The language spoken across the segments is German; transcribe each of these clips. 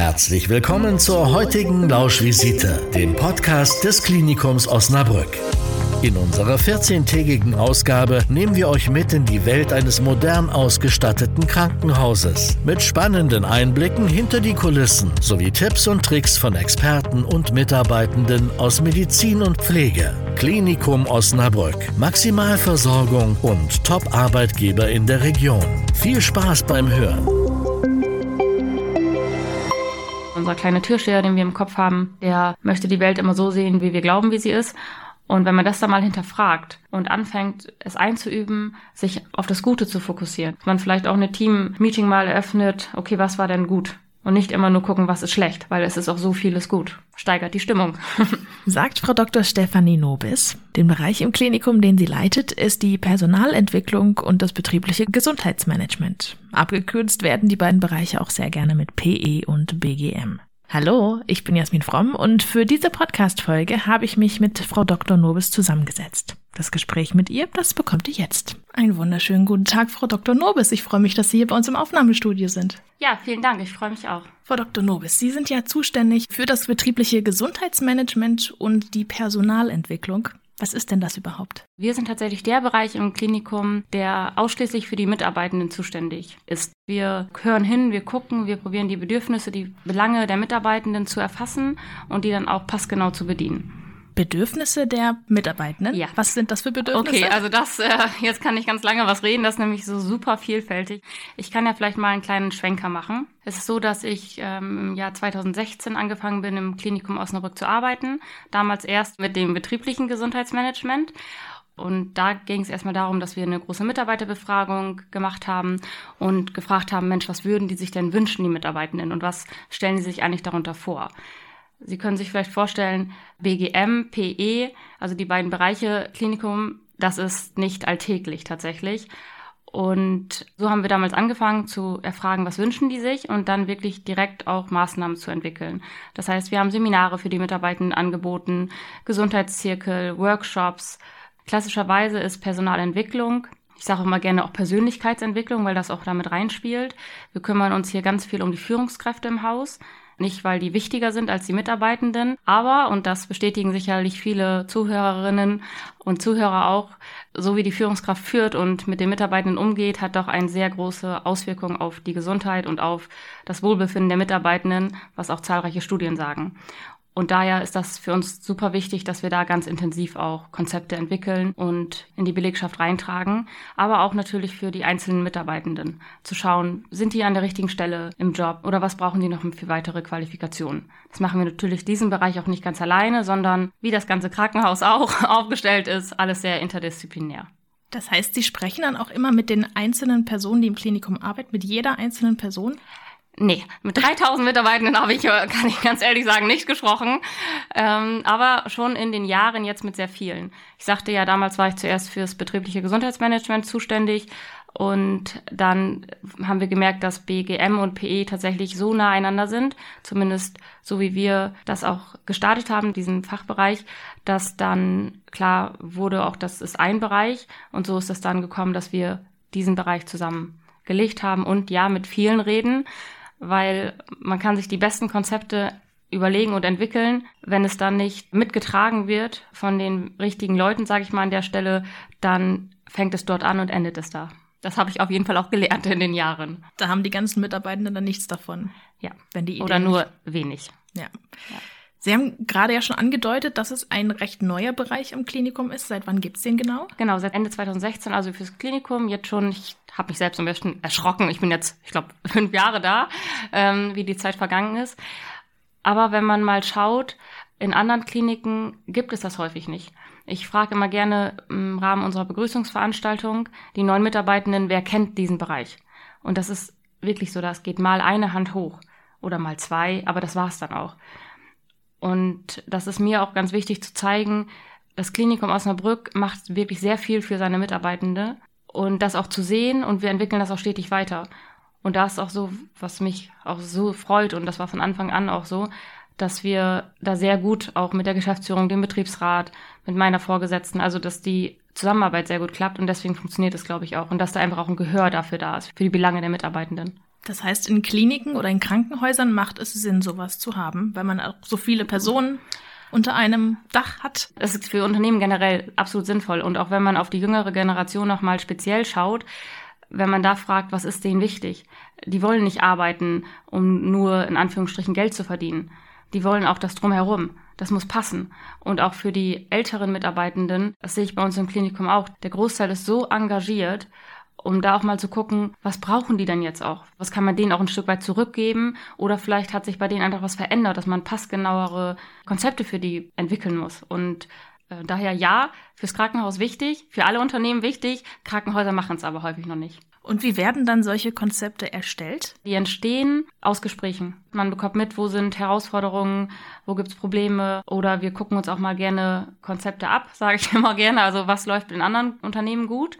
Herzlich willkommen zur heutigen Lauschvisite, dem Podcast des Klinikums Osnabrück. In unserer 14-tägigen Ausgabe nehmen wir euch mit in die Welt eines modern ausgestatteten Krankenhauses mit spannenden Einblicken hinter die Kulissen sowie Tipps und Tricks von Experten und Mitarbeitenden aus Medizin und Pflege. Klinikum Osnabrück, Maximalversorgung und Top-Arbeitgeber in der Region. Viel Spaß beim Hören. Unser kleiner Türsteher, den wir im Kopf haben, der möchte die Welt immer so sehen, wie wir glauben, wie sie ist. Und wenn man das dann mal hinterfragt und anfängt, es einzuüben, sich auf das Gute zu fokussieren, man vielleicht auch eine Team-Meeting mal eröffnet, okay, was war denn gut? Und nicht immer nur gucken, was ist schlecht, weil es ist auch so vieles gut. Steigert die Stimmung. Sagt Frau Dr. Stefanie Nobis. Den Bereich im Klinikum, den sie leitet, ist die Personalentwicklung und das betriebliche Gesundheitsmanagement. Abgekürzt werden die beiden Bereiche auch sehr gerne mit PE und BGM. Hallo, ich bin Jasmin Fromm und für diese Podcast-Folge habe ich mich mit Frau Dr. Nobis zusammengesetzt. Das Gespräch mit ihr, das bekommt ihr jetzt. Einen wunderschönen guten Tag, Frau Dr. Nobis. Ich freue mich, dass Sie hier bei uns im Aufnahmestudio sind. Ja, vielen Dank. Ich freue mich auch. Frau Dr. Nobis, Sie sind ja zuständig für das betriebliche Gesundheitsmanagement und die Personalentwicklung. Was ist denn das überhaupt? Wir sind tatsächlich der Bereich im Klinikum, der ausschließlich für die Mitarbeitenden zuständig ist. Wir hören hin, wir gucken, wir probieren die Bedürfnisse, die Belange der Mitarbeitenden zu erfassen und die dann auch passgenau zu bedienen. Bedürfnisse der Mitarbeitenden? Ja. Was sind das für Bedürfnisse? Okay, also das, äh, jetzt kann ich ganz lange was reden, das ist nämlich so super vielfältig. Ich kann ja vielleicht mal einen kleinen Schwenker machen. Es ist so, dass ich ähm, im Jahr 2016 angefangen bin, im Klinikum Osnabrück zu arbeiten. Damals erst mit dem betrieblichen Gesundheitsmanagement. Und da ging es erstmal darum, dass wir eine große Mitarbeiterbefragung gemacht haben und gefragt haben, Mensch, was würden die sich denn wünschen, die Mitarbeitenden, und was stellen sie sich eigentlich darunter vor? Sie können sich vielleicht vorstellen, BGM, PE, also die beiden Bereiche Klinikum, das ist nicht alltäglich tatsächlich. Und so haben wir damals angefangen zu erfragen, was wünschen die sich und dann wirklich direkt auch Maßnahmen zu entwickeln. Das heißt, wir haben Seminare für die Mitarbeitenden angeboten, Gesundheitszirkel, Workshops. Klassischerweise ist Personalentwicklung ich sage immer gerne auch Persönlichkeitsentwicklung, weil das auch damit reinspielt. Wir kümmern uns hier ganz viel um die Führungskräfte im Haus. Nicht, weil die wichtiger sind als die Mitarbeitenden, aber, und das bestätigen sicherlich viele Zuhörerinnen und Zuhörer auch, so wie die Führungskraft führt und mit den Mitarbeitenden umgeht, hat doch eine sehr große Auswirkung auf die Gesundheit und auf das Wohlbefinden der Mitarbeitenden, was auch zahlreiche Studien sagen. Und daher ist das für uns super wichtig, dass wir da ganz intensiv auch Konzepte entwickeln und in die Belegschaft reintragen, aber auch natürlich für die einzelnen Mitarbeitenden zu schauen, sind die an der richtigen Stelle im Job oder was brauchen die noch für weitere Qualifikationen. Das machen wir natürlich diesen Bereich auch nicht ganz alleine, sondern wie das ganze Krankenhaus auch aufgestellt ist, alles sehr interdisziplinär. Das heißt, Sie sprechen dann auch immer mit den einzelnen Personen, die im Klinikum arbeiten, mit jeder einzelnen Person? Nee, mit 3000 Mitarbeitenden habe ich, äh, kann ich ganz ehrlich sagen, nicht gesprochen. Ähm, aber schon in den Jahren jetzt mit sehr vielen. Ich sagte ja, damals war ich zuerst fürs betriebliche Gesundheitsmanagement zuständig. Und dann haben wir gemerkt, dass BGM und PE tatsächlich so nah einander sind, zumindest so wie wir das auch gestartet haben, diesen Fachbereich, dass dann klar wurde, auch das ist ein Bereich. Und so ist es dann gekommen, dass wir diesen Bereich zusammengelegt haben und ja, mit vielen reden weil man kann sich die besten Konzepte überlegen und entwickeln. Wenn es dann nicht mitgetragen wird von den richtigen Leuten, sage ich mal an der Stelle, dann fängt es dort an und endet es da. Das habe ich auf jeden Fall auch gelernt in den Jahren. Da haben die ganzen Mitarbeitenden dann nichts davon. Ja. Wenn die Ideen Oder nur wenig. Ja. ja. Sie haben gerade ja schon angedeutet, dass es ein recht neuer Bereich im Klinikum ist. Seit wann gibt es den genau? Genau, seit Ende 2016, also fürs Klinikum. Jetzt schon, ich habe mich selbst am besten erschrocken. Ich bin jetzt, ich glaube, fünf Jahre da, ähm, wie die Zeit vergangen ist. Aber wenn man mal schaut, in anderen Kliniken gibt es das häufig nicht. Ich frage immer gerne im Rahmen unserer Begrüßungsveranstaltung die neuen Mitarbeitenden, wer kennt diesen Bereich? Und das ist wirklich so, das geht mal eine Hand hoch oder mal zwei, aber das war's dann auch. Und das ist mir auch ganz wichtig zu zeigen, das Klinikum Osnabrück macht wirklich sehr viel für seine Mitarbeitende und das auch zu sehen und wir entwickeln das auch stetig weiter. Und da ist auch so, was mich auch so freut und das war von Anfang an auch so, dass wir da sehr gut auch mit der Geschäftsführung, dem Betriebsrat, mit meiner Vorgesetzten, also dass die Zusammenarbeit sehr gut klappt und deswegen funktioniert es, glaube ich, auch und dass da einfach auch ein Gehör dafür da ist, für die Belange der Mitarbeitenden. Das heißt, in Kliniken oder in Krankenhäusern macht es Sinn, sowas zu haben, weil man auch so viele Personen unter einem Dach hat. Das ist für Unternehmen generell absolut sinnvoll. Und auch wenn man auf die jüngere Generation nochmal speziell schaut, wenn man da fragt, was ist denen wichtig? Die wollen nicht arbeiten, um nur in Anführungsstrichen Geld zu verdienen. Die wollen auch das drumherum. Das muss passen. Und auch für die älteren Mitarbeitenden, das sehe ich bei uns im Klinikum auch, der Großteil ist so engagiert um da auch mal zu gucken, was brauchen die denn jetzt auch? Was kann man denen auch ein Stück weit zurückgeben? Oder vielleicht hat sich bei denen einfach was verändert, dass man passgenauere Konzepte für die entwickeln muss. Und äh, daher ja, fürs Krankenhaus wichtig, für alle Unternehmen wichtig, Krankenhäuser machen es aber häufig noch nicht. Und wie werden dann solche Konzepte erstellt? Die entstehen aus Gesprächen. Man bekommt mit, wo sind Herausforderungen, wo gibt es Probleme oder wir gucken uns auch mal gerne Konzepte ab, sage ich immer gerne. Also was läuft in anderen Unternehmen gut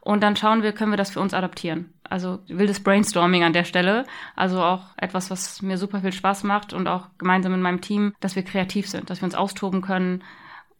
und dann schauen wir, können wir das für uns adaptieren. Also wildes Brainstorming an der Stelle. Also auch etwas, was mir super viel Spaß macht und auch gemeinsam mit meinem Team, dass wir kreativ sind, dass wir uns austoben können.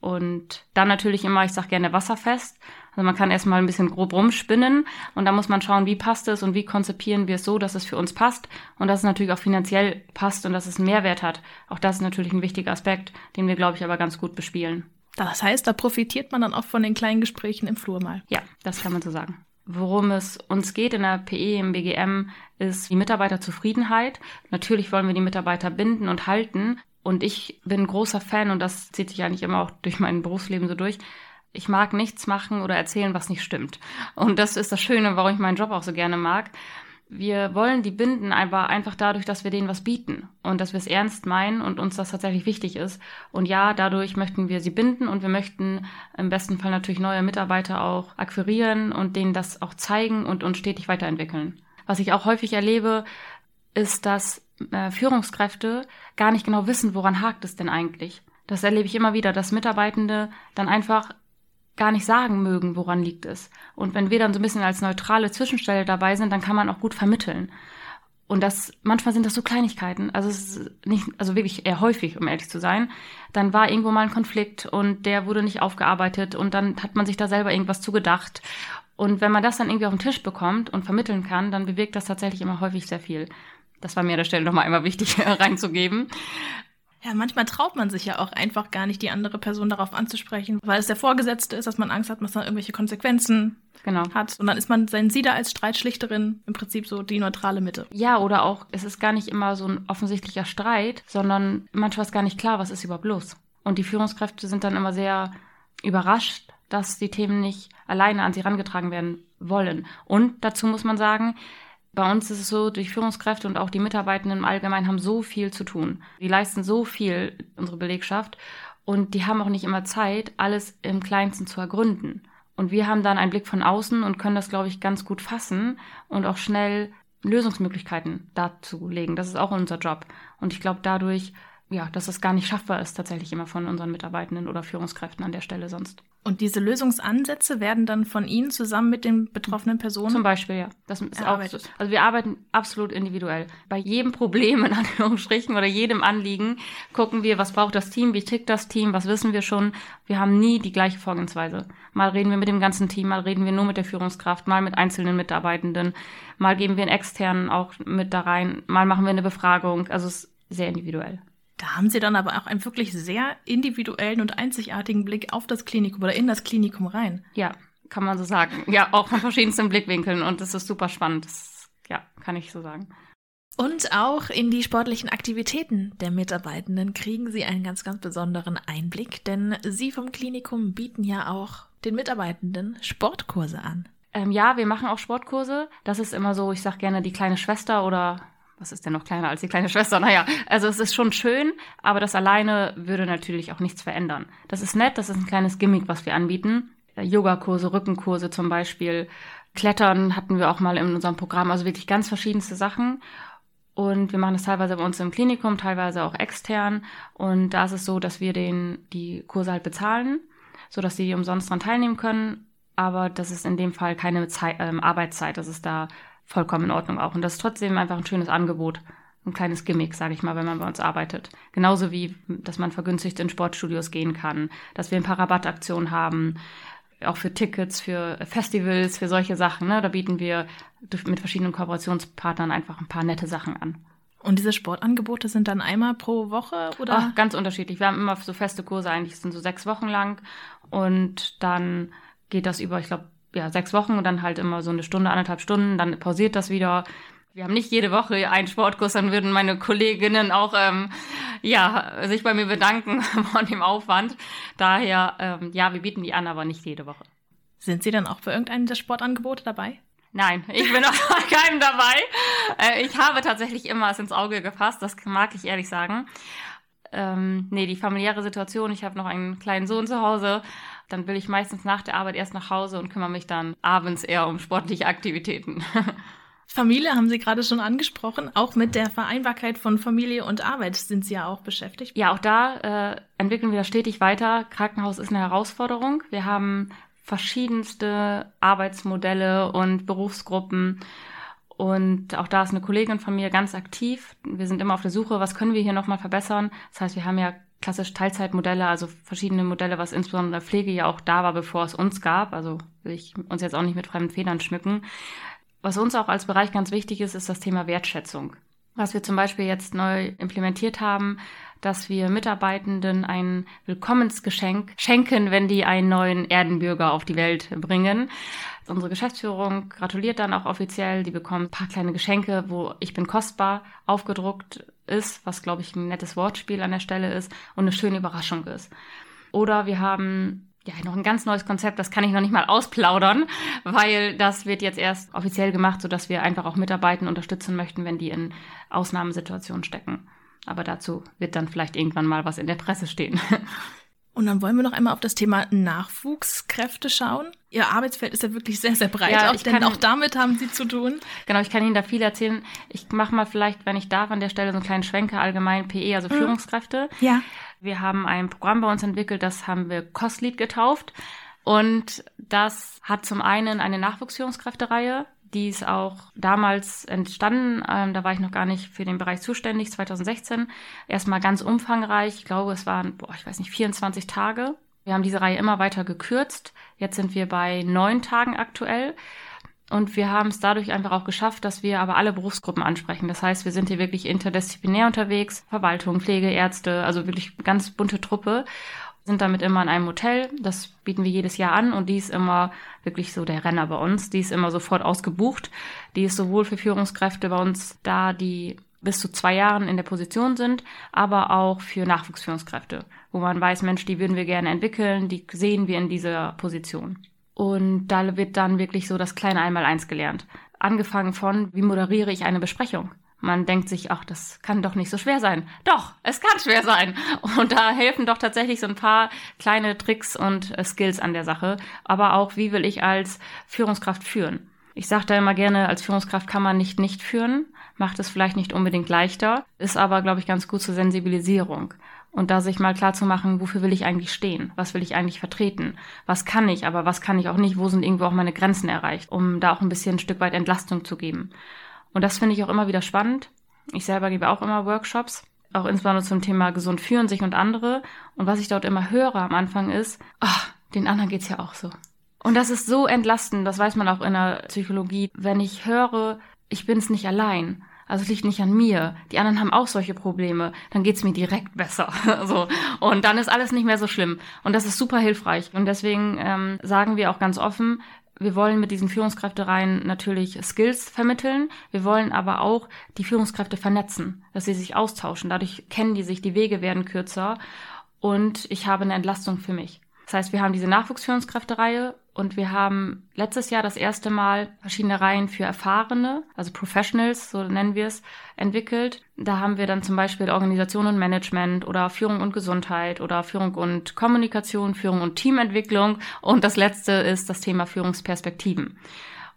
Und dann natürlich immer, ich sage gerne wasserfest. Also man kann erstmal ein bisschen grob rumspinnen und dann muss man schauen, wie passt es und wie konzipieren wir es so, dass es für uns passt und dass es natürlich auch finanziell passt und dass es einen Mehrwert hat. Auch das ist natürlich ein wichtiger Aspekt, den wir, glaube ich, aber ganz gut bespielen. Das heißt, da profitiert man dann auch von den kleinen Gesprächen im Flur mal. Ja, das kann man so sagen. Worum es uns geht in der PE, im BGM, ist die Mitarbeiterzufriedenheit. Natürlich wollen wir die Mitarbeiter binden und halten. Und ich bin großer Fan, und das zieht sich eigentlich immer auch durch mein Berufsleben so durch. Ich mag nichts machen oder erzählen, was nicht stimmt. Und das ist das Schöne, warum ich meinen Job auch so gerne mag wir wollen die binden aber einfach dadurch, dass wir denen was bieten und dass wir es ernst meinen und uns das tatsächlich wichtig ist. Und ja, dadurch möchten wir sie binden und wir möchten im besten Fall natürlich neue Mitarbeiter auch akquirieren und denen das auch zeigen und uns stetig weiterentwickeln. Was ich auch häufig erlebe, ist, dass äh, Führungskräfte gar nicht genau wissen, woran hakt es denn eigentlich. Das erlebe ich immer wieder, dass Mitarbeitende dann einfach gar nicht sagen mögen, woran liegt es. Und wenn wir dann so ein bisschen als neutrale Zwischenstelle dabei sind, dann kann man auch gut vermitteln. Und das, manchmal sind das so Kleinigkeiten, also es ist nicht, also wirklich eher häufig, um ehrlich zu sein. Dann war irgendwo mal ein Konflikt und der wurde nicht aufgearbeitet und dann hat man sich da selber irgendwas zugedacht. Und wenn man das dann irgendwie auf den Tisch bekommt und vermitteln kann, dann bewegt das tatsächlich immer häufig sehr viel. Das war mir an der Stelle nochmal immer wichtig reinzugeben. Ja, manchmal traut man sich ja auch einfach gar nicht, die andere Person darauf anzusprechen, weil es der Vorgesetzte ist, dass man Angst hat, dass dann irgendwelche Konsequenzen genau. hat. Und dann ist man sein Sie da als Streitschlichterin im Prinzip so die neutrale Mitte. Ja, oder auch, es ist gar nicht immer so ein offensichtlicher Streit, sondern manchmal ist gar nicht klar, was ist überhaupt los. Und die Führungskräfte sind dann immer sehr überrascht, dass die Themen nicht alleine an sie herangetragen werden wollen. Und dazu muss man sagen, bei uns ist es so, die Führungskräfte und auch die Mitarbeitenden im Allgemeinen haben so viel zu tun. Die leisten so viel, unsere Belegschaft, und die haben auch nicht immer Zeit, alles im Kleinsten zu ergründen. Und wir haben dann einen Blick von außen und können das, glaube ich, ganz gut fassen und auch schnell Lösungsmöglichkeiten dazu legen. Das ist auch unser Job. Und ich glaube dadurch, ja, dass es gar nicht schaffbar ist, tatsächlich immer von unseren Mitarbeitenden oder Führungskräften an der Stelle sonst. Und diese Lösungsansätze werden dann von Ihnen zusammen mit den betroffenen Personen? Zum Beispiel, ja. Das ist auch so. Also wir arbeiten absolut individuell. Bei jedem Problem, in Anführungsstrichen, oder jedem Anliegen gucken wir, was braucht das Team, wie tickt das Team, was wissen wir schon. Wir haben nie die gleiche Vorgehensweise. Mal reden wir mit dem ganzen Team, mal reden wir nur mit der Führungskraft, mal mit einzelnen Mitarbeitenden, mal geben wir einen externen auch mit da rein, mal machen wir eine Befragung. Also es ist sehr individuell. Da haben Sie dann aber auch einen wirklich sehr individuellen und einzigartigen Blick auf das Klinikum oder in das Klinikum rein. Ja, kann man so sagen. Ja, auch von verschiedensten Blickwinkeln und das ist super spannend. Das, ja, kann ich so sagen. Und auch in die sportlichen Aktivitäten der Mitarbeitenden kriegen Sie einen ganz, ganz besonderen Einblick, denn Sie vom Klinikum bieten ja auch den Mitarbeitenden Sportkurse an. Ähm, ja, wir machen auch Sportkurse. Das ist immer so, ich sage gerne die kleine Schwester oder was ist denn noch kleiner als die kleine Schwester? Naja, also es ist schon schön, aber das alleine würde natürlich auch nichts verändern. Das ist nett, das ist ein kleines Gimmick, was wir anbieten. Äh, Yogakurse, Rückenkurse zum Beispiel. Klettern hatten wir auch mal in unserem Programm, also wirklich ganz verschiedenste Sachen. Und wir machen das teilweise bei uns im Klinikum, teilweise auch extern. Und da ist es so, dass wir den, die Kurse halt bezahlen, sodass sie umsonst daran teilnehmen können. Aber das ist in dem Fall keine Zeit, ähm, Arbeitszeit. Das ist da vollkommen in Ordnung auch. Und das ist trotzdem einfach ein schönes Angebot. Ein kleines Gimmick, sage ich mal, wenn man bei uns arbeitet. Genauso wie, dass man vergünstigt in Sportstudios gehen kann, dass wir ein paar Rabattaktionen haben. auch für Tickets, für Festivals, für solche Sachen. Ne? Da bieten wir mit verschiedenen Kooperationspartnern einfach ein paar nette Sachen an. Und diese Sportangebote sind dann einmal pro Woche oder? Ach, ganz unterschiedlich. Wir haben immer so feste Kurse, eigentlich sind so sechs Wochen lang. Und dann geht das über, ich glaube, ja, sechs Wochen und dann halt immer so eine Stunde, anderthalb Stunden. Dann pausiert das wieder. Wir haben nicht jede Woche einen Sportkurs, dann würden meine Kolleginnen auch ähm, ja, sich bei mir bedanken von dem Aufwand. Daher, ähm, ja, wir bieten die an, aber nicht jede Woche. Sind Sie dann auch für irgendeinen der Sportangebote dabei? Nein, ich bin auch bei keinem dabei. Äh, ich habe tatsächlich immer es ins Auge gefasst, das mag ich ehrlich sagen. Ähm, nee, die familiäre Situation, ich habe noch einen kleinen Sohn zu Hause, dann will ich meistens nach der Arbeit erst nach Hause und kümmere mich dann abends eher um sportliche Aktivitäten. Familie haben Sie gerade schon angesprochen. Auch mit der Vereinbarkeit von Familie und Arbeit sind Sie ja auch beschäftigt. Ja, auch da äh, entwickeln wir das stetig weiter. Krankenhaus ist eine Herausforderung. Wir haben verschiedenste Arbeitsmodelle und Berufsgruppen. Und auch da ist eine Kollegin von mir ganz aktiv. Wir sind immer auf der Suche, was können wir hier nochmal verbessern. Das heißt, wir haben ja klassisch Teilzeitmodelle, also verschiedene Modelle, was insbesondere in der Pflege ja auch da war, bevor es uns gab. Also will ich uns jetzt auch nicht mit fremden Federn schmücken. Was uns auch als Bereich ganz wichtig ist, ist das Thema Wertschätzung. Was wir zum Beispiel jetzt neu implementiert haben, dass wir Mitarbeitenden ein Willkommensgeschenk schenken, wenn die einen neuen Erdenbürger auf die Welt bringen. Unsere Geschäftsführung gratuliert dann auch offiziell. Die bekommen ein paar kleine Geschenke, wo ich bin kostbar aufgedruckt ist, was glaube ich ein nettes Wortspiel an der Stelle ist und eine schöne Überraschung ist. Oder wir haben ja, noch ein ganz neues Konzept, das kann ich noch nicht mal ausplaudern, weil das wird jetzt erst offiziell gemacht, sodass wir einfach auch Mitarbeiter unterstützen möchten, wenn die in Ausnahmesituationen stecken. Aber dazu wird dann vielleicht irgendwann mal was in der Presse stehen. Und dann wollen wir noch einmal auf das Thema Nachwuchskräfte schauen. Ihr Arbeitsfeld ist ja wirklich sehr, sehr breit, ja, auch, denn auch damit haben Sie zu tun. Genau, ich kann Ihnen da viel erzählen. Ich mache mal vielleicht, wenn ich darf, an der Stelle so einen kleinen Schwenker allgemein PE, also mhm. Führungskräfte. Ja. Wir haben ein Programm bei uns entwickelt, das haben wir Costlead getauft. Und das hat zum einen eine Nachwuchsführungskräftereihe, die ist auch damals entstanden. Ähm, da war ich noch gar nicht für den Bereich zuständig, 2016. Erstmal ganz umfangreich. Ich glaube, es waren, boah, ich weiß nicht, 24 Tage. Wir haben diese Reihe immer weiter gekürzt. Jetzt sind wir bei neun Tagen aktuell. Und wir haben es dadurch einfach auch geschafft, dass wir aber alle Berufsgruppen ansprechen. Das heißt, wir sind hier wirklich interdisziplinär unterwegs. Verwaltung, Pflege, Ärzte, also wirklich ganz bunte Truppe sind damit immer in einem Hotel. Das bieten wir jedes Jahr an und die ist immer wirklich so der Renner bei uns. Die ist immer sofort ausgebucht. Die ist sowohl für Führungskräfte bei uns da, die bis zu zwei Jahren in der Position sind, aber auch für Nachwuchsführungskräfte, wo man weiß, Mensch, die würden wir gerne entwickeln, die sehen wir in dieser Position. Und da wird dann wirklich so das kleine Einmaleins gelernt. Angefangen von, wie moderiere ich eine Besprechung? Man denkt sich, ach, das kann doch nicht so schwer sein. Doch, es kann schwer sein. Und da helfen doch tatsächlich so ein paar kleine Tricks und äh, Skills an der Sache. Aber auch, wie will ich als Führungskraft führen? Ich sage da immer gerne, als Führungskraft kann man nicht nicht führen, macht es vielleicht nicht unbedingt leichter, ist aber, glaube ich, ganz gut zur Sensibilisierung. Und da sich mal klar zu machen, wofür will ich eigentlich stehen? Was will ich eigentlich vertreten? Was kann ich, aber was kann ich auch nicht? Wo sind irgendwo auch meine Grenzen erreicht? Um da auch ein bisschen ein Stück weit Entlastung zu geben. Und das finde ich auch immer wieder spannend. Ich selber gebe auch immer Workshops, auch insbesondere zum Thema gesund führen, sich und andere. Und was ich dort immer höre am Anfang ist, ach, den anderen geht's ja auch so. Und das ist so entlastend, das weiß man auch in der Psychologie, wenn ich höre, ich bin's nicht allein. Also es liegt nicht an mir. Die anderen haben auch solche Probleme. Dann geht's mir direkt besser. so. Und dann ist alles nicht mehr so schlimm. Und das ist super hilfreich. Und deswegen ähm, sagen wir auch ganz offen, wir wollen mit diesen Führungskräftereien natürlich Skills vermitteln. Wir wollen aber auch die Führungskräfte vernetzen, dass sie sich austauschen. Dadurch kennen die sich, die Wege werden kürzer und ich habe eine Entlastung für mich. Das heißt, wir haben diese Nachwuchsführungskräftereihe und wir haben letztes Jahr das erste Mal verschiedene Reihen für Erfahrene, also Professionals, so nennen wir es, entwickelt. Da haben wir dann zum Beispiel Organisation und Management oder Führung und Gesundheit oder Führung und Kommunikation, Führung und Teamentwicklung. Und das letzte ist das Thema Führungsperspektiven.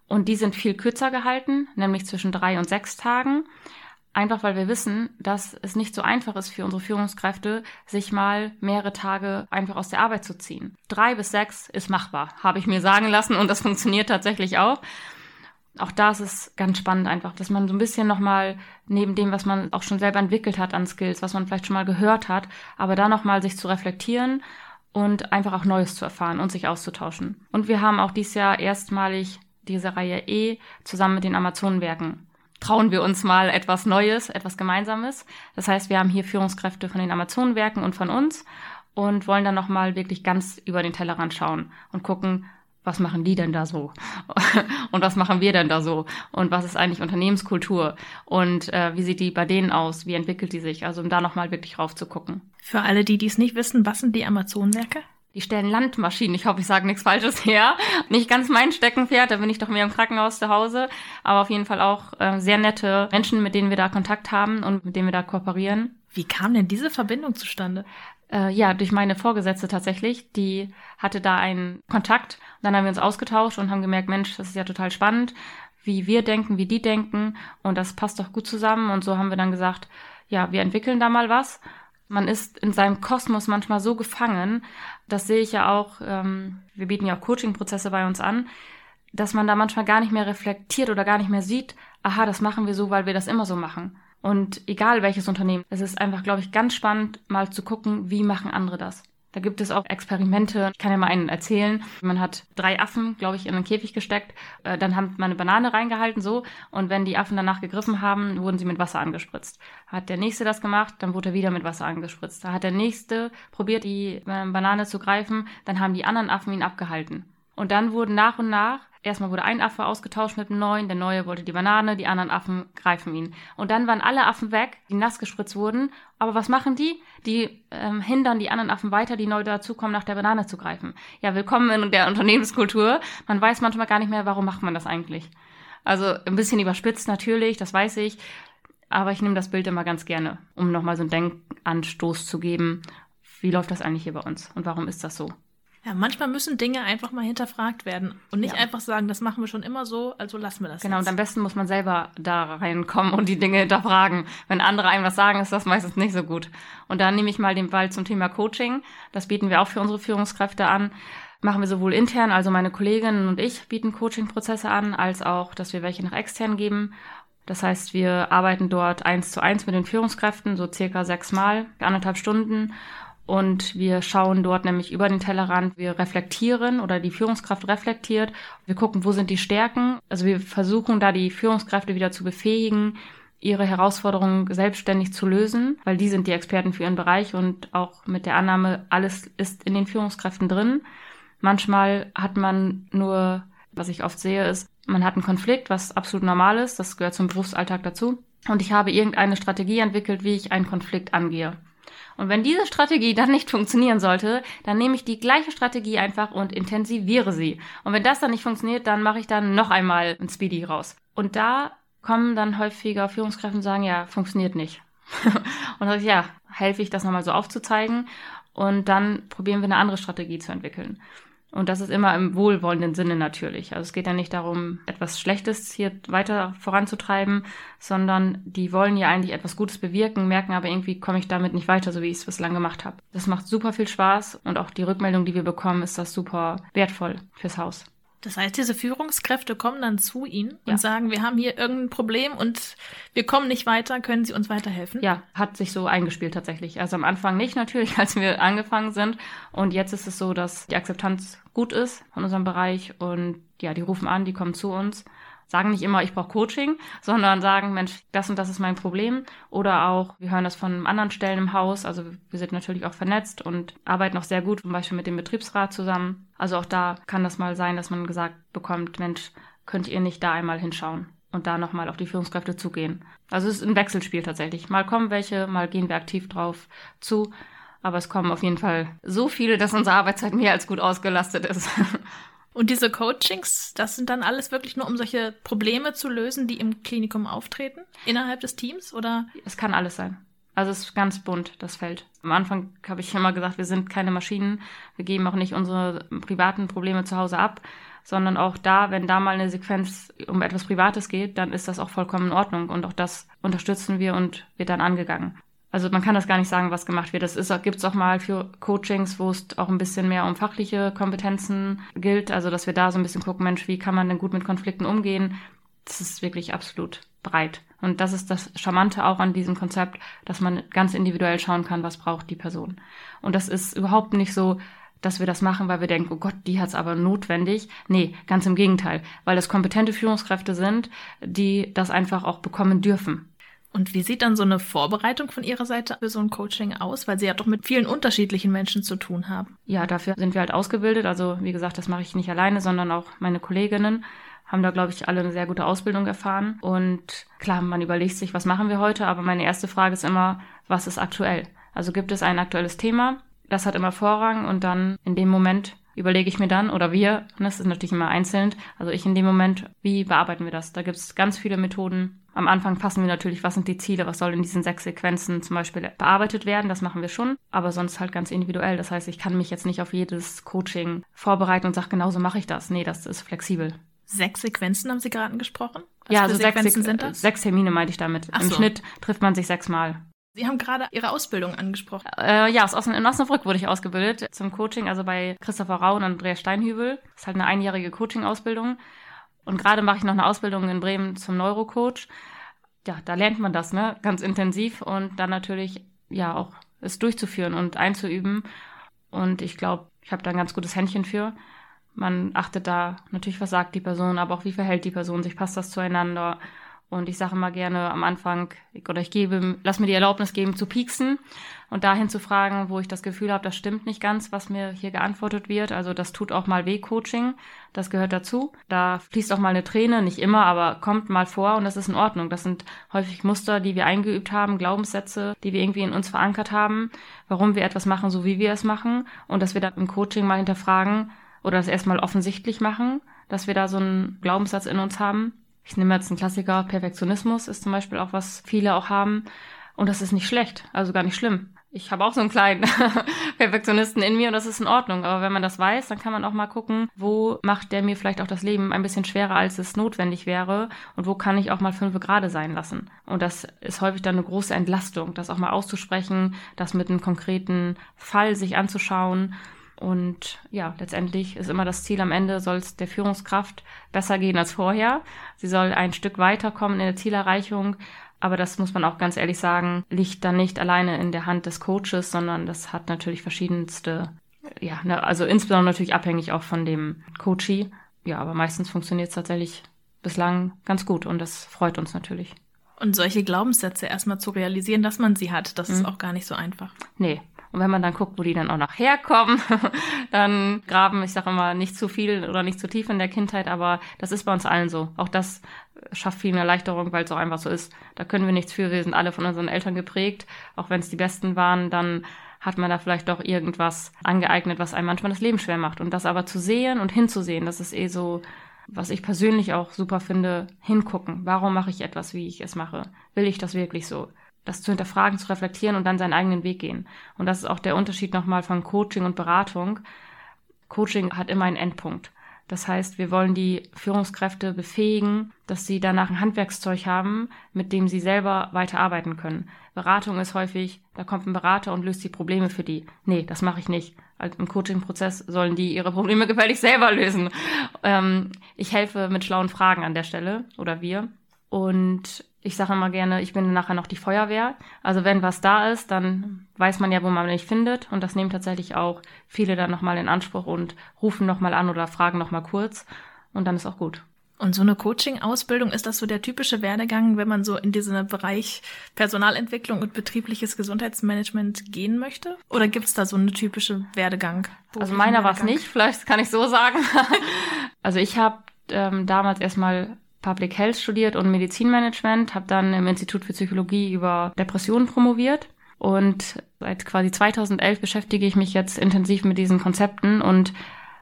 Und die sind viel kürzer gehalten, nämlich zwischen drei und sechs Tagen. Einfach weil wir wissen, dass es nicht so einfach ist für unsere Führungskräfte, sich mal mehrere Tage einfach aus der Arbeit zu ziehen. Drei bis sechs ist machbar, habe ich mir sagen lassen und das funktioniert tatsächlich auch. Auch da ist es ganz spannend einfach, dass man so ein bisschen nochmal neben dem, was man auch schon selber entwickelt hat an Skills, was man vielleicht schon mal gehört hat, aber da nochmal sich zu reflektieren und einfach auch Neues zu erfahren und sich auszutauschen. Und wir haben auch dieses Jahr erstmalig diese Reihe E zusammen mit den Amazonenwerken. Trauen wir uns mal etwas Neues, etwas Gemeinsames. Das heißt, wir haben hier Führungskräfte von den Amazonenwerken und von uns und wollen dann nochmal wirklich ganz über den Tellerrand schauen und gucken, was machen die denn da so? und was machen wir denn da so? Und was ist eigentlich Unternehmenskultur? Und äh, wie sieht die bei denen aus? Wie entwickelt die sich? Also um da nochmal wirklich rauf zu gucken. Für alle, die dies nicht wissen, was sind die Amazonenwerke? Die stellen Landmaschinen. Ich hoffe, ich sage nichts Falsches her. Nicht ganz mein Steckenpferd, da bin ich doch mehr im Krankenhaus zu Hause. Aber auf jeden Fall auch äh, sehr nette Menschen, mit denen wir da Kontakt haben und mit denen wir da kooperieren. Wie kam denn diese Verbindung zustande? Äh, ja, durch meine Vorgesetzte tatsächlich. Die hatte da einen Kontakt. Dann haben wir uns ausgetauscht und haben gemerkt, Mensch, das ist ja total spannend, wie wir denken, wie die denken. Und das passt doch gut zusammen. Und so haben wir dann gesagt, ja, wir entwickeln da mal was. Man ist in seinem Kosmos manchmal so gefangen. Das sehe ich ja auch. Ähm, wir bieten ja auch Coaching-Prozesse bei uns an dass man da manchmal gar nicht mehr reflektiert oder gar nicht mehr sieht, aha, das machen wir so, weil wir das immer so machen. Und egal welches Unternehmen, es ist einfach, glaube ich, ganz spannend, mal zu gucken, wie machen andere das. Da gibt es auch Experimente. Ich kann ja mal einen erzählen. Man hat drei Affen, glaube ich, in einen Käfig gesteckt. Äh, dann hat man eine Banane reingehalten, so. Und wenn die Affen danach gegriffen haben, wurden sie mit Wasser angespritzt. Hat der nächste das gemacht, dann wurde er wieder mit Wasser angespritzt. Da hat der nächste probiert, die äh, Banane zu greifen, dann haben die anderen Affen ihn abgehalten. Und dann wurden nach und nach Erstmal wurde ein Affe ausgetauscht mit dem neuen, der neue wollte die Banane, die anderen Affen greifen ihn. Und dann waren alle Affen weg, die nass gespritzt wurden. Aber was machen die? Die ähm, hindern die anderen Affen weiter, die neu dazukommen, nach der Banane zu greifen. Ja, willkommen in der Unternehmenskultur. Man weiß manchmal gar nicht mehr, warum macht man das eigentlich. Also ein bisschen überspitzt natürlich, das weiß ich. Aber ich nehme das Bild immer ganz gerne, um nochmal so einen Denkanstoß zu geben. Wie läuft das eigentlich hier bei uns und warum ist das so? Ja, manchmal müssen Dinge einfach mal hinterfragt werden und nicht ja. einfach sagen, das machen wir schon immer so, also lassen wir das. Genau, jetzt. und am besten muss man selber da reinkommen und die Dinge hinterfragen. Wenn andere einem was sagen, ist das meistens nicht so gut. Und da nehme ich mal den Ball zum Thema Coaching. Das bieten wir auch für unsere Führungskräfte an. Machen wir sowohl intern, also meine Kolleginnen und ich bieten Coaching-Prozesse an, als auch, dass wir welche nach extern geben. Das heißt, wir arbeiten dort eins zu eins mit den Führungskräften, so circa sechsmal, anderthalb Stunden und wir schauen dort nämlich über den Tellerrand. Wir reflektieren oder die Führungskraft reflektiert. Wir gucken, wo sind die Stärken. Also wir versuchen da die Führungskräfte wieder zu befähigen, ihre Herausforderungen selbstständig zu lösen, weil die sind die Experten für ihren Bereich und auch mit der Annahme, alles ist in den Führungskräften drin. Manchmal hat man nur, was ich oft sehe, ist, man hat einen Konflikt, was absolut normal ist, das gehört zum Berufsalltag dazu. Und ich habe irgendeine Strategie entwickelt, wie ich einen Konflikt angehe. Und wenn diese Strategie dann nicht funktionieren sollte, dann nehme ich die gleiche Strategie einfach und intensiviere sie. Und wenn das dann nicht funktioniert, dann mache ich dann noch einmal ein Speedy raus. Und da kommen dann häufiger Führungskräfte und sagen, ja, funktioniert nicht. und dann sage ich, ja, helfe ich das nochmal so aufzuzeigen und dann probieren wir eine andere Strategie zu entwickeln. Und das ist immer im wohlwollenden Sinne natürlich. Also es geht ja nicht darum, etwas Schlechtes hier weiter voranzutreiben, sondern die wollen ja eigentlich etwas Gutes bewirken, merken aber irgendwie komme ich damit nicht weiter, so wie ich es bislang gemacht habe. Das macht super viel Spaß und auch die Rückmeldung, die wir bekommen, ist das super wertvoll fürs Haus. Das heißt, diese Führungskräfte kommen dann zu Ihnen ja. und sagen, wir haben hier irgendein Problem und wir kommen nicht weiter, können Sie uns weiterhelfen? Ja, hat sich so eingespielt tatsächlich. Also am Anfang nicht natürlich, als wir angefangen sind. Und jetzt ist es so, dass die Akzeptanz gut ist von unserem Bereich und ja, die rufen an, die kommen zu uns sagen nicht immer, ich brauche Coaching, sondern sagen, Mensch, das und das ist mein Problem. Oder auch, wir hören das von anderen Stellen im Haus. Also wir sind natürlich auch vernetzt und arbeiten auch sehr gut, zum Beispiel mit dem Betriebsrat zusammen. Also auch da kann das mal sein, dass man gesagt bekommt, Mensch, könnt ihr nicht da einmal hinschauen und da nochmal auf die Führungskräfte zugehen. Also es ist ein Wechselspiel tatsächlich. Mal kommen welche, mal gehen wir aktiv drauf zu. Aber es kommen auf jeden Fall so viele, dass unsere Arbeitszeit mehr als gut ausgelastet ist. Und diese Coachings, das sind dann alles wirklich nur, um solche Probleme zu lösen, die im Klinikum auftreten, innerhalb des Teams, oder? Es kann alles sein. Also es ist ganz bunt, das Feld. Am Anfang habe ich immer gesagt, wir sind keine Maschinen. Wir geben auch nicht unsere privaten Probleme zu Hause ab, sondern auch da, wenn da mal eine Sequenz um etwas Privates geht, dann ist das auch vollkommen in Ordnung. Und auch das unterstützen wir und wird dann angegangen. Also man kann das gar nicht sagen, was gemacht wird. Das ist, gibt's auch mal für Coachings, wo es auch ein bisschen mehr um fachliche Kompetenzen gilt. Also dass wir da so ein bisschen gucken, Mensch, wie kann man denn gut mit Konflikten umgehen? Das ist wirklich absolut breit. Und das ist das Charmante auch an diesem Konzept, dass man ganz individuell schauen kann, was braucht die Person. Und das ist überhaupt nicht so, dass wir das machen, weil wir denken, oh Gott, die hat's aber notwendig. Nee, ganz im Gegenteil, weil es kompetente Führungskräfte sind, die das einfach auch bekommen dürfen. Und wie sieht dann so eine Vorbereitung von Ihrer Seite für so ein Coaching aus? Weil Sie ja doch mit vielen unterschiedlichen Menschen zu tun haben. Ja, dafür sind wir halt ausgebildet. Also wie gesagt, das mache ich nicht alleine, sondern auch meine Kolleginnen haben da, glaube ich, alle eine sehr gute Ausbildung erfahren. Und klar, man überlegt sich, was machen wir heute, aber meine erste Frage ist immer, was ist aktuell? Also gibt es ein aktuelles Thema? Das hat immer Vorrang und dann in dem Moment überlege ich mir dann, oder wir, das ist natürlich immer einzeln, also ich in dem Moment, wie bearbeiten wir das? Da gibt es ganz viele Methoden. Am Anfang passen wir natürlich, was sind die Ziele, was soll in diesen sechs Sequenzen zum Beispiel bearbeitet werden, das machen wir schon, aber sonst halt ganz individuell. Das heißt, ich kann mich jetzt nicht auf jedes Coaching vorbereiten und sage, genauso mache ich das. Nee, das ist flexibel. Sechs Sequenzen haben Sie gerade gesprochen? Was ja, also sechs, sind das? sechs Termine meinte ich damit. Ach Im so. Schnitt trifft man sich sechsmal. Sie haben gerade Ihre Ausbildung angesprochen. Äh, ja, aus Osten, in Osnabrück wurde ich ausgebildet zum Coaching, also bei Christopher Rau und Andrea Steinhübel. Das ist halt eine einjährige Coaching-Ausbildung. Und gerade mache ich noch eine Ausbildung in Bremen zum Neurocoach. Ja, da lernt man das, ne, ganz intensiv und dann natürlich, ja, auch es durchzuführen und einzuüben. Und ich glaube, ich habe da ein ganz gutes Händchen für. Man achtet da natürlich, was sagt die Person, aber auch wie verhält die Person sich, passt das zueinander. Und ich sage immer gerne am Anfang, oder ich gebe, lass mir die Erlaubnis geben zu pieksen und dahin zu fragen, wo ich das Gefühl habe, das stimmt nicht ganz, was mir hier geantwortet wird. Also das tut auch mal weh, Coaching. Das gehört dazu. Da fließt auch mal eine Träne, nicht immer, aber kommt mal vor und das ist in Ordnung. Das sind häufig Muster, die wir eingeübt haben, Glaubenssätze, die wir irgendwie in uns verankert haben, warum wir etwas machen, so wie wir es machen. Und dass wir da im Coaching mal hinterfragen, oder das erstmal offensichtlich machen, dass wir da so einen Glaubenssatz in uns haben. Ich nehme jetzt einen Klassiker, Perfektionismus ist zum Beispiel auch, was viele auch haben. Und das ist nicht schlecht, also gar nicht schlimm. Ich habe auch so einen kleinen Perfektionisten in mir und das ist in Ordnung. Aber wenn man das weiß, dann kann man auch mal gucken, wo macht der mir vielleicht auch das Leben ein bisschen schwerer, als es notwendig wäre und wo kann ich auch mal fünf gerade sein lassen. Und das ist häufig dann eine große Entlastung, das auch mal auszusprechen, das mit einem konkreten Fall sich anzuschauen und ja, letztendlich ist immer das Ziel am Ende, soll es der Führungskraft besser gehen als vorher. Sie soll ein Stück weiterkommen in der Zielerreichung. Aber das muss man auch ganz ehrlich sagen, liegt dann nicht alleine in der Hand des Coaches, sondern das hat natürlich verschiedenste, ja, ne, also insbesondere natürlich abhängig auch von dem Coachee. Ja, aber meistens funktioniert es tatsächlich bislang ganz gut und das freut uns natürlich. Und solche Glaubenssätze erstmal zu realisieren, dass man sie hat, das mhm. ist auch gar nicht so einfach. Nee, und wenn man dann guckt, wo die dann auch noch herkommen, dann graben, ich sage immer, nicht zu viel oder nicht zu tief in der Kindheit, aber das ist bei uns allen so. Auch das schafft viel mehr Erleichterung, weil es auch einfach so ist. Da können wir nichts für. Wir sind alle von unseren Eltern geprägt. Auch wenn es die Besten waren, dann hat man da vielleicht doch irgendwas angeeignet, was einem manchmal das Leben schwer macht. Und das aber zu sehen und hinzusehen, das ist eh so, was ich persönlich auch super finde, hingucken. Warum mache ich etwas, wie ich es mache? Will ich das wirklich so? Das zu hinterfragen, zu reflektieren und dann seinen eigenen Weg gehen. Und das ist auch der Unterschied nochmal von Coaching und Beratung. Coaching hat immer einen Endpunkt. Das heißt, wir wollen die Führungskräfte befähigen, dass sie danach ein Handwerkszeug haben, mit dem sie selber weiterarbeiten können. Beratung ist häufig, da kommt ein Berater und löst die Probleme für die. Nee, das mache ich nicht. Also Im Coaching-Prozess sollen die ihre Probleme gefällig selber lösen. Ähm, ich helfe mit schlauen Fragen an der Stelle oder wir. Und ich sage immer gerne, ich bin nachher noch die Feuerwehr. Also wenn was da ist, dann weiß man ja, wo man mich findet. Und das nehmen tatsächlich auch viele dann nochmal in Anspruch und rufen nochmal an oder fragen nochmal kurz. Und dann ist auch gut. Und so eine Coaching-Ausbildung, ist das so der typische Werdegang, wenn man so in diesen Bereich Personalentwicklung und betriebliche Gesundheitsmanagement gehen möchte? Oder gibt es da so eine typische Werdegang? Also meiner war es nicht, vielleicht kann ich so sagen. also ich habe ähm, damals erstmal Public Health studiert und Medizinmanagement, habe dann im Institut für Psychologie über Depressionen promoviert und seit quasi 2011 beschäftige ich mich jetzt intensiv mit diesen Konzepten und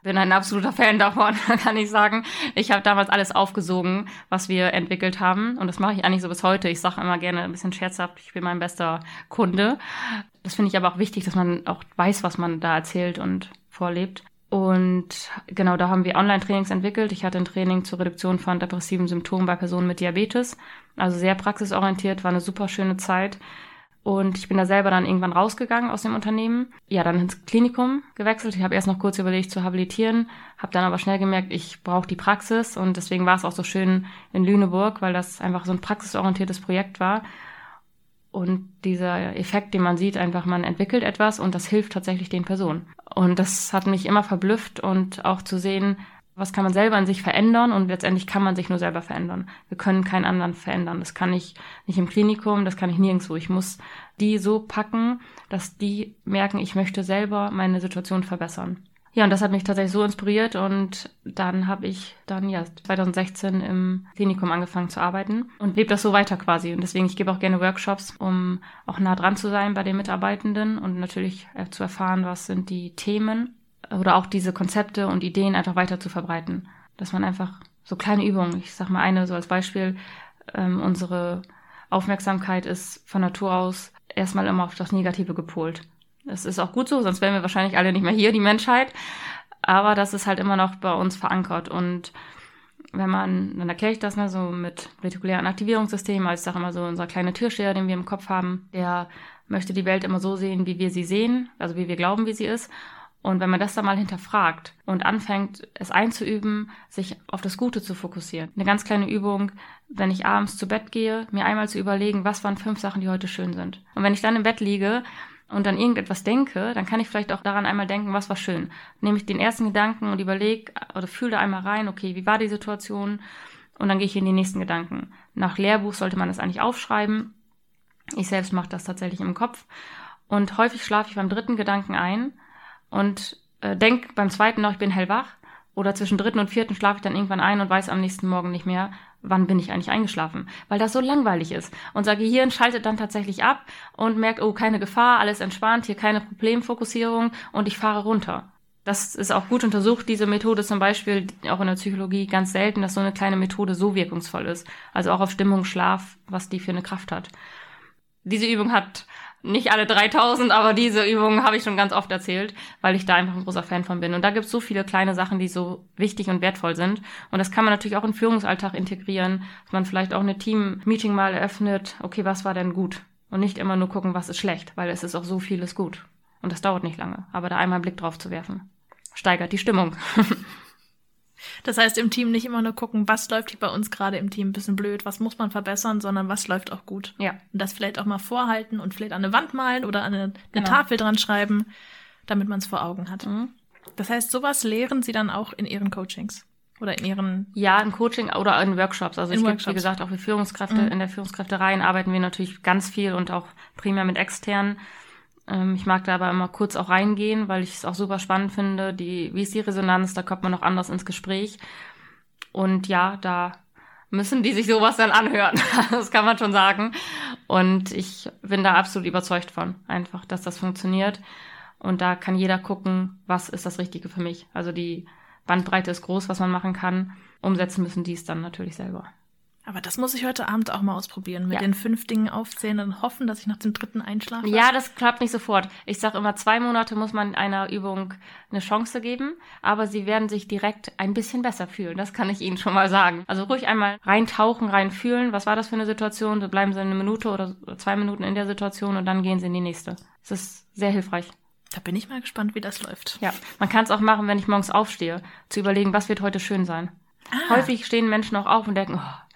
bin ein absoluter Fan davon, kann ich sagen. Ich habe damals alles aufgesogen, was wir entwickelt haben. Und das mache ich eigentlich so bis heute. Ich sage immer gerne ein bisschen scherzhaft, ich bin mein bester Kunde. Das finde ich aber auch wichtig, dass man auch weiß, was man da erzählt und vorlebt. Und genau, da haben wir Online-Trainings entwickelt. Ich hatte ein Training zur Reduktion von depressiven Symptomen bei Personen mit Diabetes. Also sehr praxisorientiert, war eine super schöne Zeit. Und ich bin da selber dann irgendwann rausgegangen aus dem Unternehmen. Ja, dann ins Klinikum gewechselt. Ich habe erst noch kurz überlegt zu habilitieren, habe dann aber schnell gemerkt, ich brauche die Praxis. Und deswegen war es auch so schön in Lüneburg, weil das einfach so ein praxisorientiertes Projekt war. Und dieser Effekt, den man sieht, einfach man entwickelt etwas und das hilft tatsächlich den Personen. Und das hat mich immer verblüfft und auch zu sehen, was kann man selber in sich verändern und letztendlich kann man sich nur selber verändern. Wir können keinen anderen verändern. Das kann ich nicht im Klinikum, das kann ich nirgendwo. Ich muss die so packen, dass die merken, ich möchte selber meine Situation verbessern. Ja, und das hat mich tatsächlich so inspiriert und dann habe ich dann ja 2016 im Klinikum angefangen zu arbeiten und lebe das so weiter quasi. Und deswegen, ich gebe auch gerne Workshops, um auch nah dran zu sein bei den Mitarbeitenden und natürlich äh, zu erfahren, was sind die Themen oder auch diese Konzepte und Ideen einfach weiter zu verbreiten. Dass man einfach so kleine Übungen, ich sag mal eine so als Beispiel, ähm, unsere Aufmerksamkeit ist von Natur aus erstmal immer auf das Negative gepolt. Das ist auch gut so, sonst wären wir wahrscheinlich alle nicht mehr hier, die Menschheit. Aber das ist halt immer noch bei uns verankert. Und wenn man, dann erkläre ich das ne, so mit retikulären Aktivierungssystemen, als ich sage immer so, unser kleiner Türsteher, den wir im Kopf haben, der möchte die Welt immer so sehen, wie wir sie sehen, also wie wir glauben, wie sie ist. Und wenn man das dann mal hinterfragt und anfängt, es einzuüben, sich auf das Gute zu fokussieren. Eine ganz kleine Übung, wenn ich abends zu Bett gehe, mir einmal zu überlegen, was waren fünf Sachen, die heute schön sind. Und wenn ich dann im Bett liege und dann irgendetwas denke, dann kann ich vielleicht auch daran einmal denken, was war schön. Nehme ich den ersten Gedanken und überlege oder fühle da einmal rein, okay, wie war die Situation? Und dann gehe ich in die nächsten Gedanken. Nach Lehrbuch sollte man das eigentlich aufschreiben. Ich selbst mache das tatsächlich im Kopf. Und häufig schlafe ich beim dritten Gedanken ein und äh, denke beim zweiten noch, ich bin hellwach. Oder zwischen dritten und vierten schlafe ich dann irgendwann ein und weiß am nächsten Morgen nicht mehr, wann bin ich eigentlich eingeschlafen, weil das so langweilig ist. Unser Gehirn schaltet dann tatsächlich ab und merkt, oh, keine Gefahr, alles entspannt, hier keine Problemfokussierung und ich fahre runter. Das ist auch gut untersucht, diese Methode zum Beispiel, auch in der Psychologie ganz selten, dass so eine kleine Methode so wirkungsvoll ist. Also auch auf Stimmung, Schlaf, was die für eine Kraft hat. Diese Übung hat nicht alle 3000, aber diese Übungen habe ich schon ganz oft erzählt, weil ich da einfach ein großer Fan von bin. Und da gibt es so viele kleine Sachen, die so wichtig und wertvoll sind. Und das kann man natürlich auch in Führungsalltag integrieren, dass man vielleicht auch eine Team-Meeting mal eröffnet. Okay, was war denn gut? Und nicht immer nur gucken, was ist schlecht, weil es ist auch so vieles gut. Und das dauert nicht lange. Aber da einmal einen Blick drauf zu werfen, steigert die Stimmung. Das heißt, im Team nicht immer nur gucken, was läuft hier bei uns gerade im Team ein bisschen blöd, was muss man verbessern, sondern was läuft auch gut. Ja. Und das vielleicht auch mal vorhalten und vielleicht an eine Wand malen oder an eine, eine genau. Tafel dran schreiben, damit man es vor Augen hat. Mhm. Das heißt, sowas lehren Sie dann auch in Ihren Coachings oder in Ihren ja im Coaching oder in Workshops. Also in es Workshops. gibt wie gesagt auch für Führungskräfte mhm. in der Führungskräftereien arbeiten wir natürlich ganz viel und auch primär mit externen ähm, ich mag da aber immer kurz auch reingehen, weil ich es auch super spannend finde. Die, wie ist die Resonanz? Da kommt man noch anders ins Gespräch. Und ja, da müssen die sich sowas dann anhören. das kann man schon sagen. Und ich bin da absolut überzeugt von, einfach, dass das funktioniert. Und da kann jeder gucken, was ist das Richtige für mich. Also die Bandbreite ist groß, was man machen kann. Umsetzen müssen die es dann natürlich selber. Aber das muss ich heute Abend auch mal ausprobieren, mit ja. den fünf Dingen aufzählen und hoffen, dass ich nach dem dritten einschlafe. Ja, das klappt nicht sofort. Ich sage immer, zwei Monate muss man einer Übung eine Chance geben, aber sie werden sich direkt ein bisschen besser fühlen. Das kann ich Ihnen schon mal sagen. Also ruhig einmal reintauchen, reinfühlen. Was war das für eine Situation? Da bleiben Sie eine Minute oder zwei Minuten in der Situation und dann gehen Sie in die nächste. Das ist sehr hilfreich. Da bin ich mal gespannt, wie das läuft. Ja, man kann es auch machen, wenn ich morgens aufstehe, zu überlegen, was wird heute schön sein. Ah. Häufig stehen Menschen auch auf und denken, oh,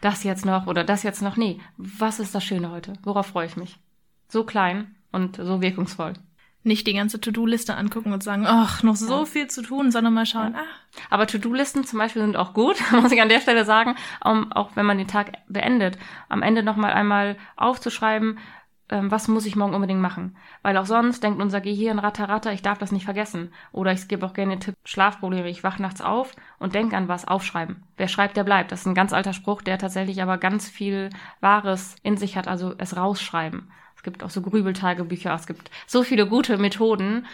das jetzt noch oder das jetzt noch. Nee, was ist das Schöne heute? Worauf freue ich mich? So klein und so wirkungsvoll. Nicht die ganze To-Do-Liste angucken und sagen, ach, noch so ja. viel zu tun, sondern mal schauen, ja. ah. Aber To-Do-Listen zum Beispiel sind auch gut, muss ich an der Stelle sagen, um, auch wenn man den Tag beendet, am Ende nochmal einmal aufzuschreiben, ähm, was muss ich morgen unbedingt machen? Weil auch sonst denkt unser Gehirn ratter, ratter, ich darf das nicht vergessen. Oder ich gebe auch gerne den Tipp, Schlafprobleme. Ich wach nachts auf und denke an was, aufschreiben. Wer schreibt, der bleibt. Das ist ein ganz alter Spruch, der tatsächlich aber ganz viel Wahres in sich hat, also es rausschreiben. Es gibt auch so Grübeltagebücher, es gibt so viele gute Methoden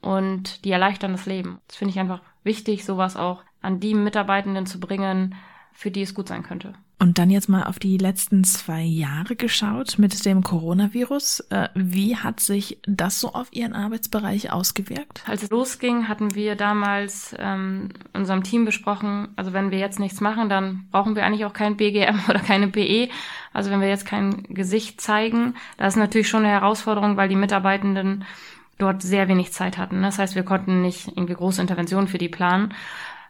und die erleichtern das Leben. Das finde ich einfach wichtig, sowas auch an die Mitarbeitenden zu bringen, für die es gut sein könnte. Und dann jetzt mal auf die letzten zwei Jahre geschaut mit dem Coronavirus. Äh, wie hat sich das so auf Ihren Arbeitsbereich ausgewirkt? Als es losging, hatten wir damals ähm, unserem Team besprochen, also wenn wir jetzt nichts machen, dann brauchen wir eigentlich auch kein BGM oder keine PE. Also wenn wir jetzt kein Gesicht zeigen, das ist natürlich schon eine Herausforderung, weil die Mitarbeitenden dort sehr wenig Zeit hatten. Das heißt, wir konnten nicht irgendwie große Interventionen für die planen.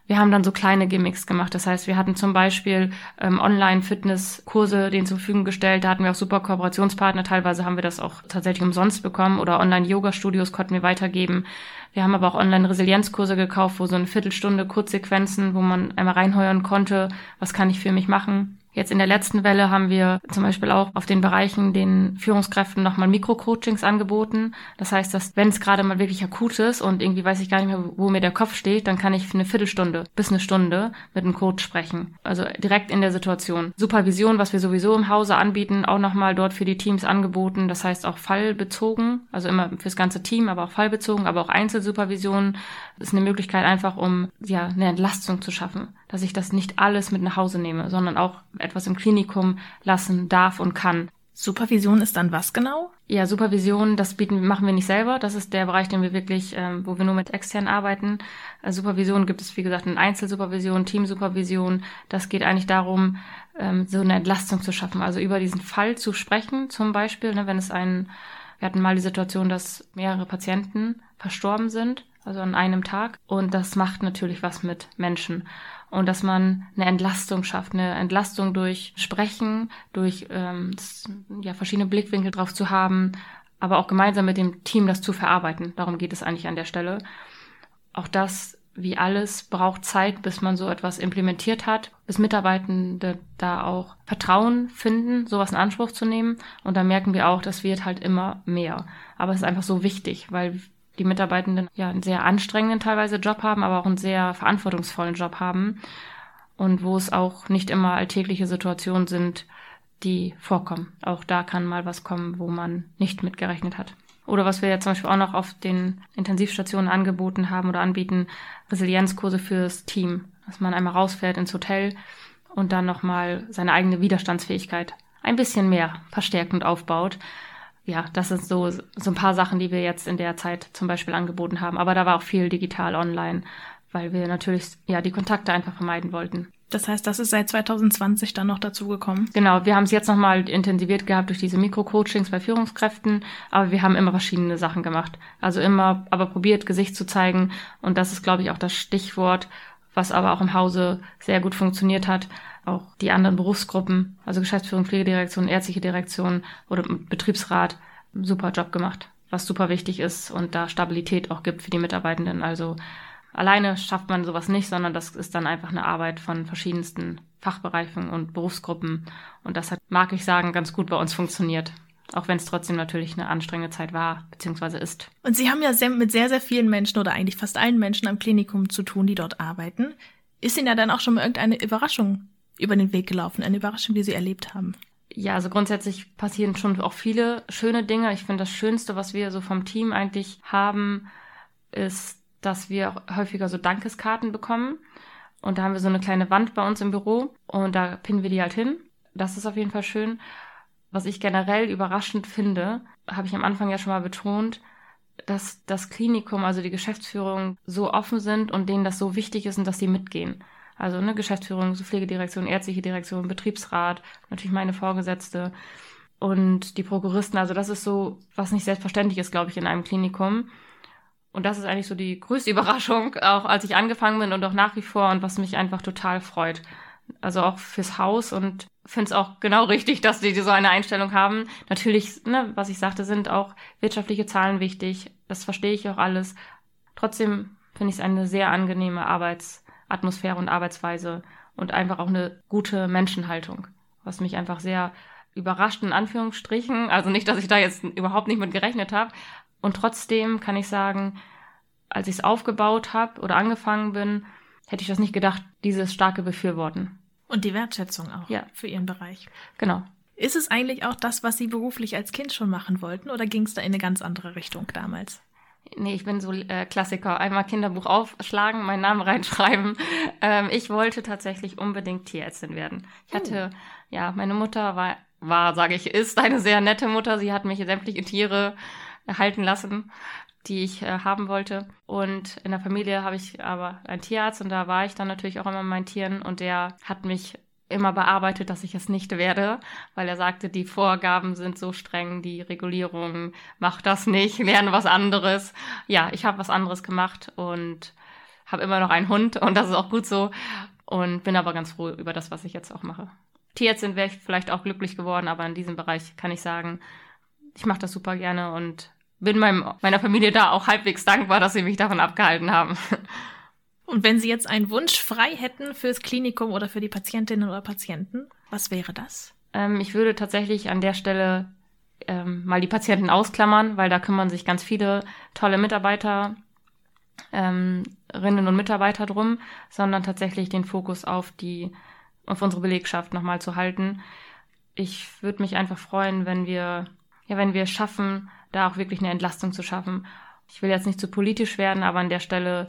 Wir haben dann so kleine Gimmicks gemacht. Das heißt, wir hatten zum Beispiel ähm, Online-Fitness-Kurse denen zur Verfügung gestellt. Da hatten wir auch super Kooperationspartner. Teilweise haben wir das auch tatsächlich umsonst bekommen oder Online-Yoga-Studios konnten wir weitergeben. Wir haben aber auch Online-Resilienzkurse gekauft, wo so eine Viertelstunde Kurzsequenzen, wo man einmal reinheuern konnte, was kann ich für mich machen. Jetzt in der letzten Welle haben wir zum Beispiel auch auf den Bereichen den Führungskräften nochmal Mikro-Coachings angeboten. Das heißt, dass wenn es gerade mal wirklich akut ist und irgendwie weiß ich gar nicht mehr, wo mir der Kopf steht, dann kann ich für eine Viertelstunde bis eine Stunde mit einem Coach sprechen. Also direkt in der Situation. Supervision, was wir sowieso im Hause anbieten, auch nochmal dort für die Teams angeboten. Das heißt auch fallbezogen, also immer fürs ganze Team, aber auch fallbezogen, aber auch Einzelsupervision ist eine Möglichkeit einfach, um ja eine Entlastung zu schaffen, dass ich das nicht alles mit nach Hause nehme, sondern auch etwas im Klinikum lassen darf und kann. Supervision ist dann was genau? Ja, Supervision, das bieten, machen wir nicht selber. Das ist der Bereich, den wir wirklich, ähm, wo wir nur mit extern arbeiten. Also Supervision gibt es, wie gesagt, in Einzelsupervision, Teamsupervision. Das geht eigentlich darum, ähm, so eine Entlastung zu schaffen. Also über diesen Fall zu sprechen, zum Beispiel, ne, wenn es einen, wir hatten mal die Situation, dass mehrere Patienten verstorben sind, also an einem Tag. Und das macht natürlich was mit Menschen und dass man eine Entlastung schafft, eine Entlastung durch Sprechen, durch ähm, ja, verschiedene Blickwinkel drauf zu haben, aber auch gemeinsam mit dem Team das zu verarbeiten. Darum geht es eigentlich an der Stelle. Auch das, wie alles, braucht Zeit, bis man so etwas implementiert hat, bis Mitarbeitende da auch Vertrauen finden, sowas in Anspruch zu nehmen. Und da merken wir auch, das wird halt immer mehr. Aber es ist einfach so wichtig, weil die Mitarbeitenden ja einen sehr anstrengenden teilweise Job haben, aber auch einen sehr verantwortungsvollen Job haben und wo es auch nicht immer alltägliche Situationen sind, die vorkommen. Auch da kann mal was kommen, wo man nicht mitgerechnet hat. Oder was wir ja zum Beispiel auch noch auf den Intensivstationen angeboten haben oder anbieten, Resilienzkurse fürs Team. Dass man einmal rausfährt ins Hotel und dann nochmal seine eigene Widerstandsfähigkeit ein bisschen mehr verstärkt und aufbaut ja, das sind so, so ein paar Sachen, die wir jetzt in der Zeit zum Beispiel angeboten haben. Aber da war auch viel digital online, weil wir natürlich ja die Kontakte einfach vermeiden wollten. Das heißt, das ist seit 2020 dann noch dazu gekommen? Genau, wir haben es jetzt nochmal intensiviert gehabt durch diese Mikro-Coachings bei Führungskräften, aber wir haben immer verschiedene Sachen gemacht. Also immer, aber probiert, Gesicht zu zeigen. Und das ist, glaube ich, auch das Stichwort, was aber auch im Hause sehr gut funktioniert hat auch die anderen Berufsgruppen, also Geschäftsführung, Pflegedirektion, ärztliche Direktion oder Betriebsrat, super Job gemacht, was super wichtig ist und da Stabilität auch gibt für die Mitarbeitenden. Also alleine schafft man sowas nicht, sondern das ist dann einfach eine Arbeit von verschiedensten Fachbereichen und Berufsgruppen. Und das hat, mag ich sagen, ganz gut bei uns funktioniert. Auch wenn es trotzdem natürlich eine anstrengende Zeit war, beziehungsweise ist. Und Sie haben ja sehr, mit sehr, sehr vielen Menschen oder eigentlich fast allen Menschen am Klinikum zu tun, die dort arbeiten. Ist Ihnen ja dann auch schon mal irgendeine Überraschung über den Weg gelaufen? Eine Überraschung, die Sie erlebt haben? Ja, also grundsätzlich passieren schon auch viele schöne Dinge. Ich finde, das Schönste, was wir so vom Team eigentlich haben, ist, dass wir häufiger so Dankeskarten bekommen. Und da haben wir so eine kleine Wand bei uns im Büro und da pinnen wir die halt hin. Das ist auf jeden Fall schön. Was ich generell überraschend finde, habe ich am Anfang ja schon mal betont, dass das Klinikum, also die Geschäftsführung so offen sind und denen das so wichtig ist und dass sie mitgehen. Also eine Geschäftsführung, so Pflegedirektion, ärztliche Direktion, Betriebsrat, natürlich meine Vorgesetzte und die Prokuristen. Also das ist so, was nicht selbstverständlich ist, glaube ich, in einem Klinikum. Und das ist eigentlich so die größte Überraschung, auch als ich angefangen bin und auch nach wie vor und was mich einfach total freut. Also auch fürs Haus und finde es auch genau richtig, dass die so eine Einstellung haben. Natürlich, ne, was ich sagte, sind auch wirtschaftliche Zahlen wichtig. Das verstehe ich auch alles. Trotzdem finde ich es eine sehr angenehme Arbeits- Atmosphäre und Arbeitsweise und einfach auch eine gute Menschenhaltung, was mich einfach sehr überrascht in Anführungsstrichen. Also nicht, dass ich da jetzt überhaupt nicht mit gerechnet habe. Und trotzdem kann ich sagen, als ich es aufgebaut habe oder angefangen bin, hätte ich das nicht gedacht, dieses starke Befürworten. Und die Wertschätzung auch ja. für Ihren Bereich. Genau. Ist es eigentlich auch das, was Sie beruflich als Kind schon machen wollten oder ging es da in eine ganz andere Richtung damals? Nee, ich bin so äh, Klassiker. Einmal Kinderbuch aufschlagen, meinen Namen reinschreiben. Ähm, ich wollte tatsächlich unbedingt Tierärztin werden. Ich hatte, oh. ja, meine Mutter war, war, sage ich, ist eine sehr nette Mutter. Sie hat mich sämtliche Tiere erhalten lassen, die ich äh, haben wollte. Und in der Familie habe ich aber einen Tierarzt und da war ich dann natürlich auch immer mit meinen Tieren und der hat mich immer bearbeitet, dass ich es nicht werde, weil er sagte, die Vorgaben sind so streng, die Regulierung, mach das nicht, lerne was anderes. Ja, ich habe was anderes gemacht und habe immer noch einen Hund und das ist auch gut so und bin aber ganz froh über das, was ich jetzt auch mache. Tierärztin wäre ich vielleicht auch glücklich geworden, aber in diesem Bereich kann ich sagen, ich mache das super gerne und bin meinem, meiner Familie da auch halbwegs dankbar, dass sie mich davon abgehalten haben. Und wenn Sie jetzt einen Wunsch frei hätten fürs Klinikum oder für die Patientinnen oder Patienten, was wäre das? Ähm, ich würde tatsächlich an der Stelle ähm, mal die Patienten ausklammern, weil da kümmern sich ganz viele tolle Mitarbeiter, ähm, und Mitarbeiter drum, sondern tatsächlich den Fokus auf die, auf unsere Belegschaft nochmal zu halten. Ich würde mich einfach freuen, wenn wir, ja, wenn wir es schaffen, da auch wirklich eine Entlastung zu schaffen. Ich will jetzt nicht zu politisch werden, aber an der Stelle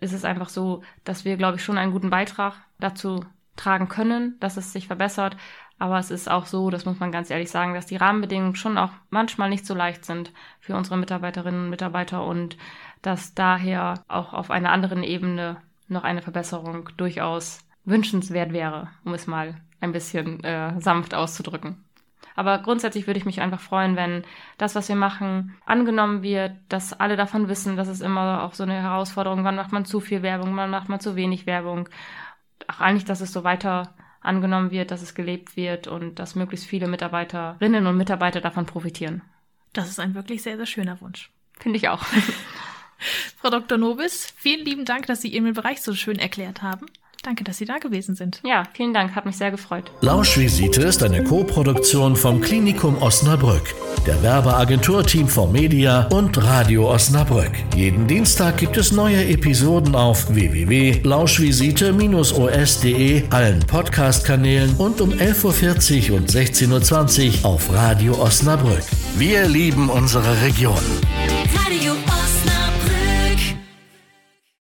ist es einfach so, dass wir, glaube ich, schon einen guten Beitrag dazu tragen können, dass es sich verbessert. Aber es ist auch so, das muss man ganz ehrlich sagen, dass die Rahmenbedingungen schon auch manchmal nicht so leicht sind für unsere Mitarbeiterinnen und Mitarbeiter und dass daher auch auf einer anderen Ebene noch eine Verbesserung durchaus wünschenswert wäre, um es mal ein bisschen äh, sanft auszudrücken. Aber grundsätzlich würde ich mich einfach freuen, wenn das, was wir machen, angenommen wird, dass alle davon wissen, dass es immer auch so eine Herausforderung, wann macht man zu viel Werbung, wann macht man zu wenig Werbung. Auch eigentlich, dass es so weiter angenommen wird, dass es gelebt wird und dass möglichst viele Mitarbeiterinnen und Mitarbeiter davon profitieren. Das ist ein wirklich sehr, sehr schöner Wunsch. Finde ich auch. Frau Dr. Nobis, vielen lieben Dank, dass Sie Ihren Bereich so schön erklärt haben. Danke, dass Sie da gewesen sind. Ja, vielen Dank, hat mich sehr gefreut. Lauschvisite ist eine Co-Produktion vom Klinikum Osnabrück, der Werbeagentur Team for Media und Radio Osnabrück. Jeden Dienstag gibt es neue Episoden auf www.lauschvisite-os.de, allen Podcast-Kanälen und um 11.40 Uhr und 16.20 Uhr auf Radio Osnabrück. Wir lieben unsere Region. Radio Osnabrück.